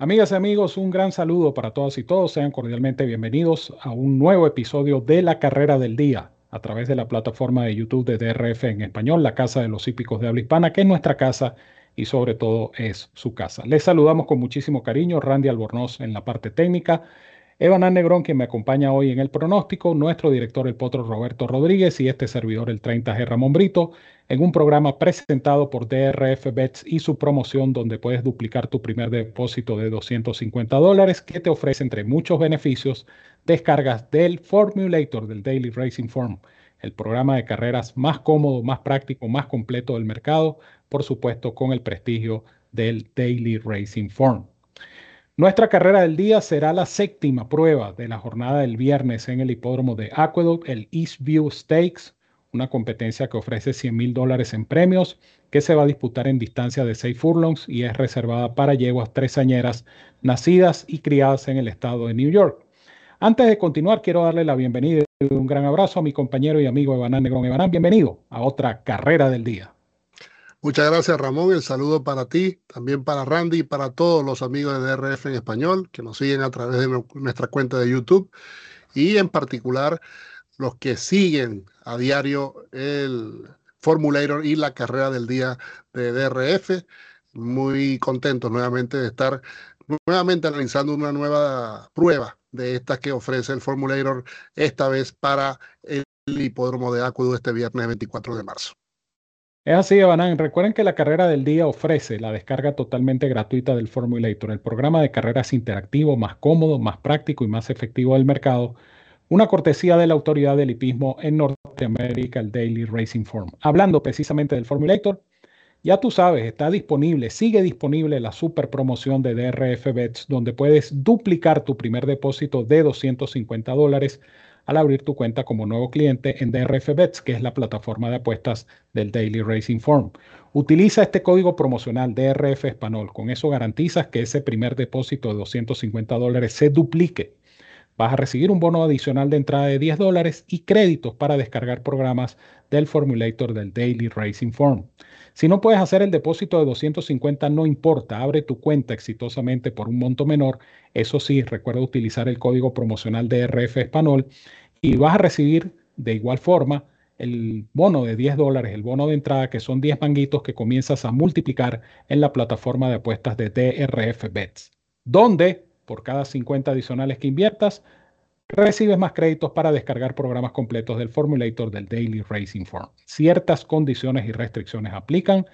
Amigas y amigos, un gran saludo para todas y todos. Sean cordialmente bienvenidos a un nuevo episodio de La Carrera del Día a través de la plataforma de YouTube de DRF en español, la Casa de los Hípicos de Habla Hispana, que es nuestra casa y sobre todo es su casa. Les saludamos con muchísimo cariño, Randy Albornoz en la parte técnica, Evan Negrón, quien me acompaña hoy en el pronóstico, nuestro director el potro Roberto Rodríguez y este servidor el 30G Ramón Brito, en un programa presentado por DRF Bets y su promoción donde puedes duplicar tu primer depósito de 250 dólares que te ofrece entre muchos beneficios descargas del Formulator del Daily Racing Form, el programa de carreras más cómodo, más práctico, más completo del mercado, por supuesto con el prestigio del Daily Racing Form. Nuestra carrera del día será la séptima prueba de la jornada del viernes en el hipódromo de Aqueduct, el Eastview Stakes, una competencia que ofrece 100 mil dólares en premios, que se va a disputar en distancia de 6 furlongs y es reservada para yeguas tresañeras nacidas y criadas en el estado de New York. Antes de continuar, quiero darle la bienvenida y un gran abrazo a mi compañero y amigo Evanán Negrón. Evanán, bienvenido a otra carrera del día. Muchas gracias Ramón, el saludo para ti, también para Randy y para todos los amigos de DRF en español que nos siguen a través de nuestra cuenta de YouTube y en particular los que siguen a diario el Formulator y la carrera del día de DRF. Muy contentos nuevamente de estar nuevamente analizando una nueva prueba de estas que ofrece el Formulator, esta vez para el hipódromo de Acudo este viernes 24 de marzo. Es así, Evanán. Recuerden que la carrera del día ofrece la descarga totalmente gratuita del Formulator, el programa de carreras interactivo más cómodo, más práctico y más efectivo del mercado. Una cortesía de la autoridad del hipismo en Norteamérica, el Daily Racing Form. Hablando precisamente del Formulator, ya tú sabes, está disponible, sigue disponible la super promoción de DRF Bets, donde puedes duplicar tu primer depósito de 250 dólares al abrir tu cuenta como nuevo cliente en DRF Bets, que es la plataforma de apuestas del Daily Racing Form. Utiliza este código promocional DRF Español. Con eso garantizas que ese primer depósito de 250 dólares se duplique. Vas a recibir un bono adicional de entrada de 10 dólares y créditos para descargar programas del formulator del Daily Racing Form. Si no puedes hacer el depósito de 250, no importa, abre tu cuenta exitosamente por un monto menor. Eso sí, recuerda utilizar el código promocional DRF Español y vas a recibir de igual forma el bono de 10 dólares, el bono de entrada, que son 10 manguitos que comienzas a multiplicar en la plataforma de apuestas de DRF Bets, donde por cada 50 adicionales que inviertas, recibes más créditos para descargar programas completos del Formulator del Daily Racing Form. Ciertas condiciones y restricciones aplican.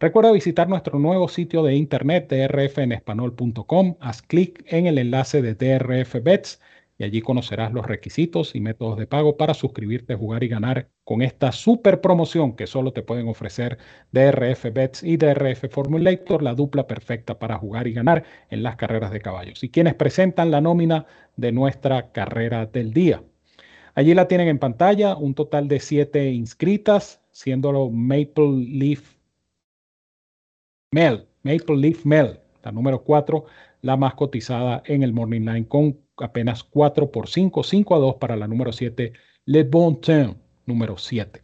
Recuerda visitar nuestro nuevo sitio de internet drfenespanol.com. Haz clic en el enlace de DRF Bets y allí conocerás los requisitos y métodos de pago para suscribirte, jugar y ganar con esta super promoción que solo te pueden ofrecer DRF Bets y DRF Formulator, la dupla perfecta para jugar y ganar en las carreras de caballos. Y quienes presentan la nómina de nuestra carrera del día. Allí la tienen en pantalla, un total de siete inscritas, siendo Maple Leaf Mel, Maple Leaf Mel, la número 4, la más cotizada en el Morning Line con apenas 4 por 5, 5 a 2 para la número 7, Le Bon Temps, número 7.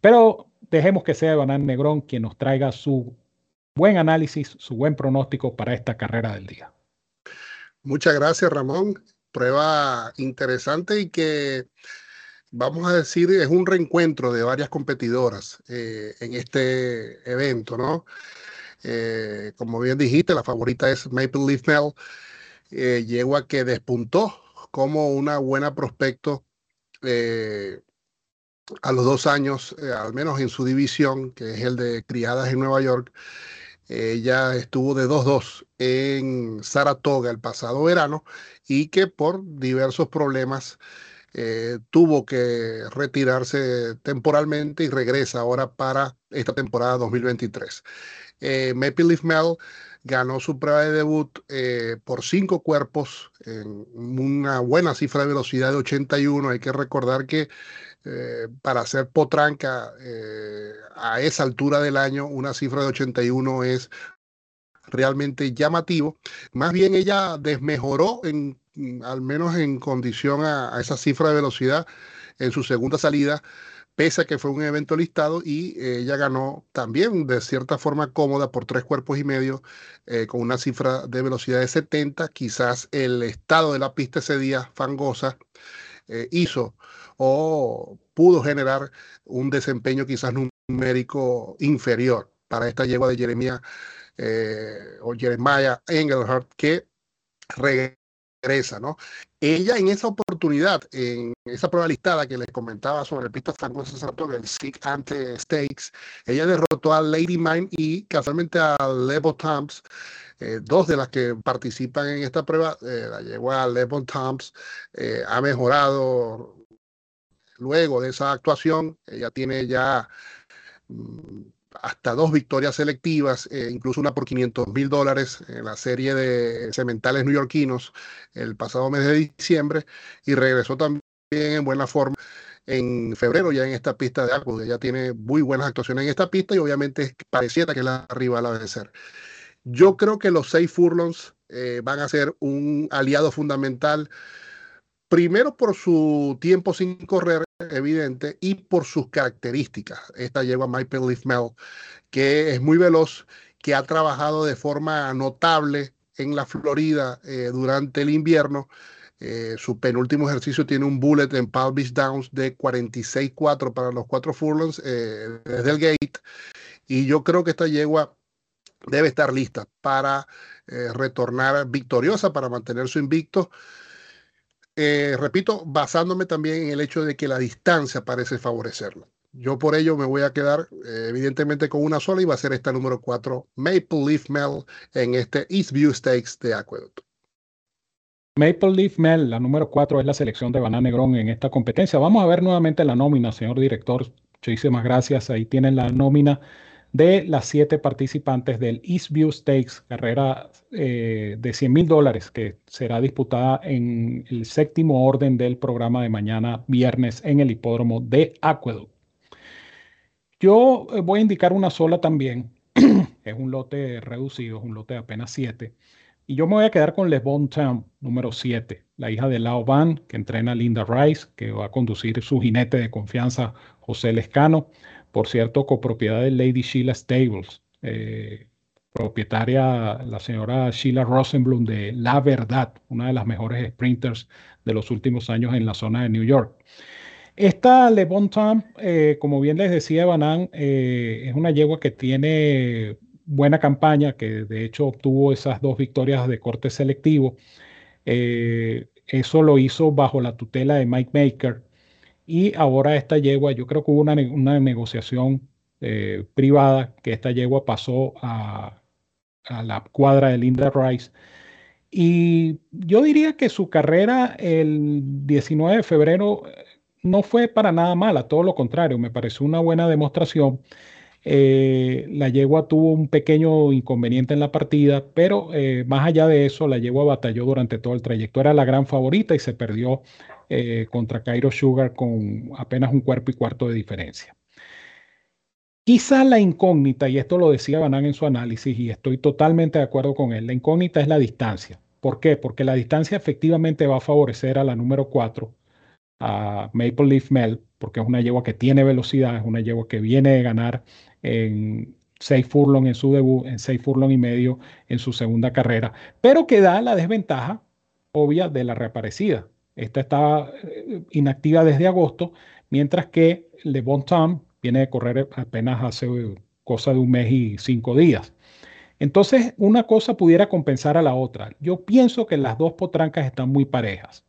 Pero dejemos que sea Banán Negrón quien nos traiga su buen análisis, su buen pronóstico para esta carrera del día. Muchas gracias, Ramón. Prueba interesante y que, vamos a decir, es un reencuentro de varias competidoras eh, en este evento, ¿no? Eh, como bien dijiste, la favorita es Maple Leaf Mel eh, yegua que despuntó como una buena prospecto eh, a los dos años, eh, al menos en su división, que es el de criadas en Nueva York. Ella estuvo de 2-2 en Saratoga el pasado verano y que por diversos problemas tuvo que retirarse temporalmente y regresa ahora para esta temporada 2023. Maple Leaf Mel ganó su prueba de debut eh, por cinco cuerpos en una buena cifra de velocidad de 81. Hay que recordar que eh, para hacer potranca eh, a esa altura del año, una cifra de 81 es realmente llamativo. Más bien ella desmejoró en, al menos en condición a, esa cifra de velocidad en su segunda salida pese a que fue un evento listado y eh, ella ganó también de cierta forma cómoda por tres cuerpos y medio eh, con una cifra de velocidad de 70. Quizás el estado de la pista ese día fangosa eh, hizo o pudo generar un desempeño quizás numérico inferior para esta yegua de Jeremia o Jeremiah Engelhardt que regresa, ¿no? Ella en esa oportunidad, en esa prueba listada que les comentaba sobre el pista Franco el SIG ante Stakes, ella derrotó a Lady Mine y casualmente a Level Toms, eh, dos de las que participan en esta prueba, eh, la llegó a Level Toms, eh, ha mejorado luego de esa actuación, ella tiene ya mm, hasta dos victorias selectivas, eh, incluso una por 500 mil dólares en la serie de cementales neoyorquinos el pasado mes de diciembre y regresó también en buena forma en febrero ya en esta pista de Aqua. Ya tiene muy buenas actuaciones en esta pista y obviamente pareciera que es la rival a vencer. Yo creo que los seis furlongs eh, van a ser un aliado fundamental Primero por su tiempo sin correr, evidente, y por sus características. Esta lleva Michael Leaf Mel, que es muy veloz, que ha trabajado de forma notable en la Florida eh, durante el invierno. Eh, su penúltimo ejercicio tiene un bullet en Palm Downs de 46-4 para los cuatro furlongs eh, desde el gate. Y yo creo que esta yegua debe estar lista para retornar victoriosa, para mantener su invicto. Eh, repito, basándome también en el hecho de que la distancia parece favorecerlo. Yo por ello me voy a quedar eh, evidentemente con una sola y va a ser esta número 4, Maple Leaf Mel, en este Eastview Stakes de Aqueduct. Maple Leaf Mel, la número 4, es la selección de Banana Negrón en esta competencia. Vamos a ver nuevamente la nómina, señor director. Muchísimas gracias. Ahí tienen la nómina de las siete participantes del Eastview Stakes, carrera eh, de 100 mil dólares que será disputada en el séptimo orden del programa de mañana viernes en el hipódromo de Aqueduct. Yo eh, voy a indicar una sola también, es un lote reducido, es un lote de apenas 7. Y yo me voy a quedar con Les Bon Town, número 7, la hija de Lao Van, que entrena a Linda Rice, que va a conducir su jinete de confianza, José Lescano por cierto, copropiedad de Lady Sheila Stables, eh, propietaria la señora Sheila Rosenblum de La Verdad, una de las mejores sprinters de los últimos años en la zona de New York. Esta Le Bon Temps, eh, como bien les decía Banan, eh, es una yegua que tiene buena campaña, que de hecho obtuvo esas dos victorias de corte selectivo. eso lo hizo bajo la tutela de Mike Maker, y ahora esta yegua, yo creo que hubo una, negociación eh, privada que esta yegua pasó a, la cuadra de Linda Rice. Y yo diría que su carrera el 19 de febrero eh, no fue para nada mala, todo lo contrario, me pareció una buena demostración. Eh, la yegua tuvo un pequeño inconveniente en la partida, pero más allá de eso, la yegua batalló durante todo el trayecto. Era la gran favorita y se perdió eh, contra Cairo Sugar con apenas un cuerpo y cuarto de diferencia. Quizá la incógnita, y esto lo decía Banan en su análisis, y estoy totalmente de acuerdo con él, la incógnita es la distancia. ¿Por qué? Porque la distancia efectivamente va a favorecer a la número 4, a Maple Leaf Mel, porque es una yegua que tiene velocidad, es una yegua que viene de ganar en 6 furlong en su debut, en 6 furlong y medio en su segunda carrera, pero que da la desventaja obvia de la reaparecida. Esta está eh, inactiva desde agosto, mientras que Le Bon Temps viene de correr apenas hace cosa de un mes y cinco días. Entonces, una cosa pudiera compensar a la otra. Yo pienso que las dos potrancas están muy parejas.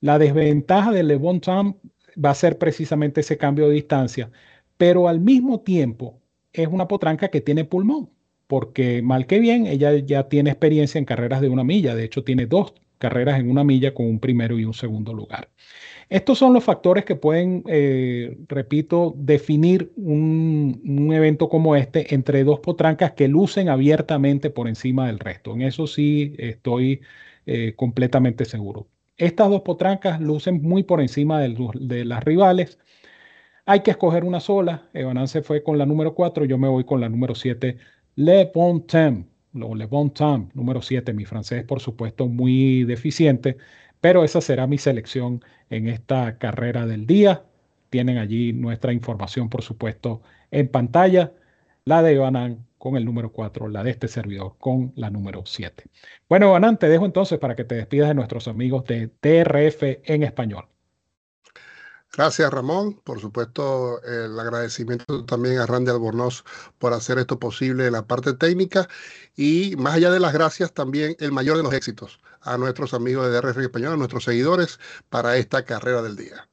La desventaja de Le Bon Temps va a ser precisamente ese cambio de distancia, pero al mismo tiempo es una potranca que tiene pulmón, porque mal que bien, ella ya tiene experiencia en carreras de una milla, de hecho tiene dos carreras en una milla con un primero y un segundo lugar. Estos son los factores que pueden, eh, repito, definir un, evento como este entre dos potrancas que lucen abiertamente por encima del resto. En eso sí estoy eh, completamente seguro. Estas dos potrancas lucen muy por encima de, las rivales. Hay que escoger una sola. Evanan se fue con la número 4, yo me voy con la número 7, Le Bon Temps le Bon Temps, número 7. Mi francés, por supuesto, muy deficiente, pero esa será mi selección en esta carrera del día. tienen allí nuestra información, por supuesto, en pantalla. La de Banan con el número 4, la de este servidor con la número 7. Bueno, Banan, te dejo entonces para que te despidas de nuestros amigos de TRF en español. Gracias, Ramón. Por supuesto, el agradecimiento también a Randy Albornoz por hacer esto posible en la parte técnica. Y más allá de las gracias, también el mayor de los éxitos a nuestros amigos de DRF Español, a nuestros seguidores para esta carrera del día.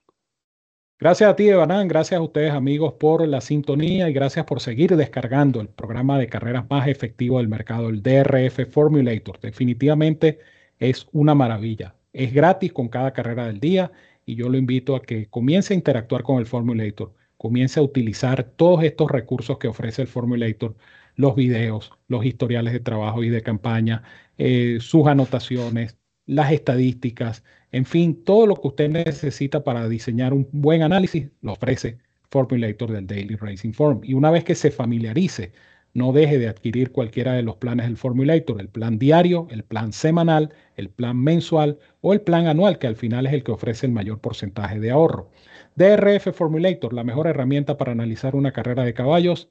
Gracias a ti, Evanán. Gracias a ustedes, amigos, por la sintonía y gracias por seguir descargando el programa de carreras más efectivo del mercado, el DRF Formulator. Definitivamente es una maravilla. Es gratis con cada carrera del día y yo lo invito a que comience a interactuar con el Formulator, comience a utilizar todos estos recursos que ofrece el Formulator, los videos, los historiales de trabajo y de campaña, eh, sus anotaciones, las estadísticas, en fin, todo lo que usted necesita para diseñar un buen análisis lo ofrece Formulator del Daily Racing Form. Y una vez que se familiarice, no deje de adquirir cualquiera de los planes del Formulator, el plan diario, el plan semanal, el plan mensual o el plan anual, que al final es el que ofrece el mayor porcentaje de ahorro. DRF Formulator, la mejor herramienta para analizar una carrera de caballos,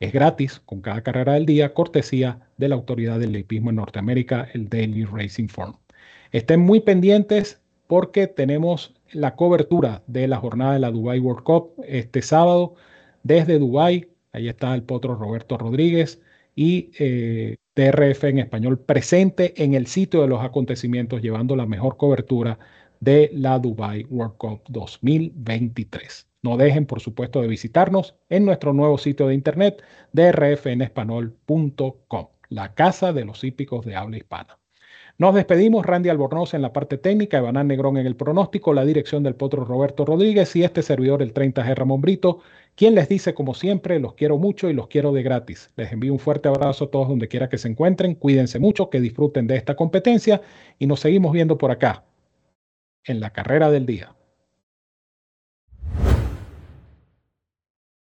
es gratis con cada carrera del día, cortesía de la autoridad del leipismo en Norteamérica, el Daily Racing Form. Estén muy pendientes porque tenemos la cobertura de la jornada de la Dubai World Cup este sábado desde Dubai. Ahí está el potro Roberto Rodríguez y eh, TRF en español presente en el sitio de los acontecimientos, llevando la mejor cobertura de la Dubai World Cup 2023. No dejen, por supuesto, de visitarnos en nuestro nuevo sitio de internet, drfenespanol.com, la casa de los hípicos de habla hispana. Nos despedimos, Randy Albornoz en la parte técnica, Evanán Negrón en el pronóstico, la dirección del potro Roberto Rodríguez y este servidor, el 30G Ramón Brito, quien les dice, como siempre, los quiero mucho y los quiero de gratis. Les envío un fuerte abrazo a todos donde quiera que se encuentren, cuídense mucho, que disfruten de esta competencia y nos seguimos viendo por acá, en la carrera del día.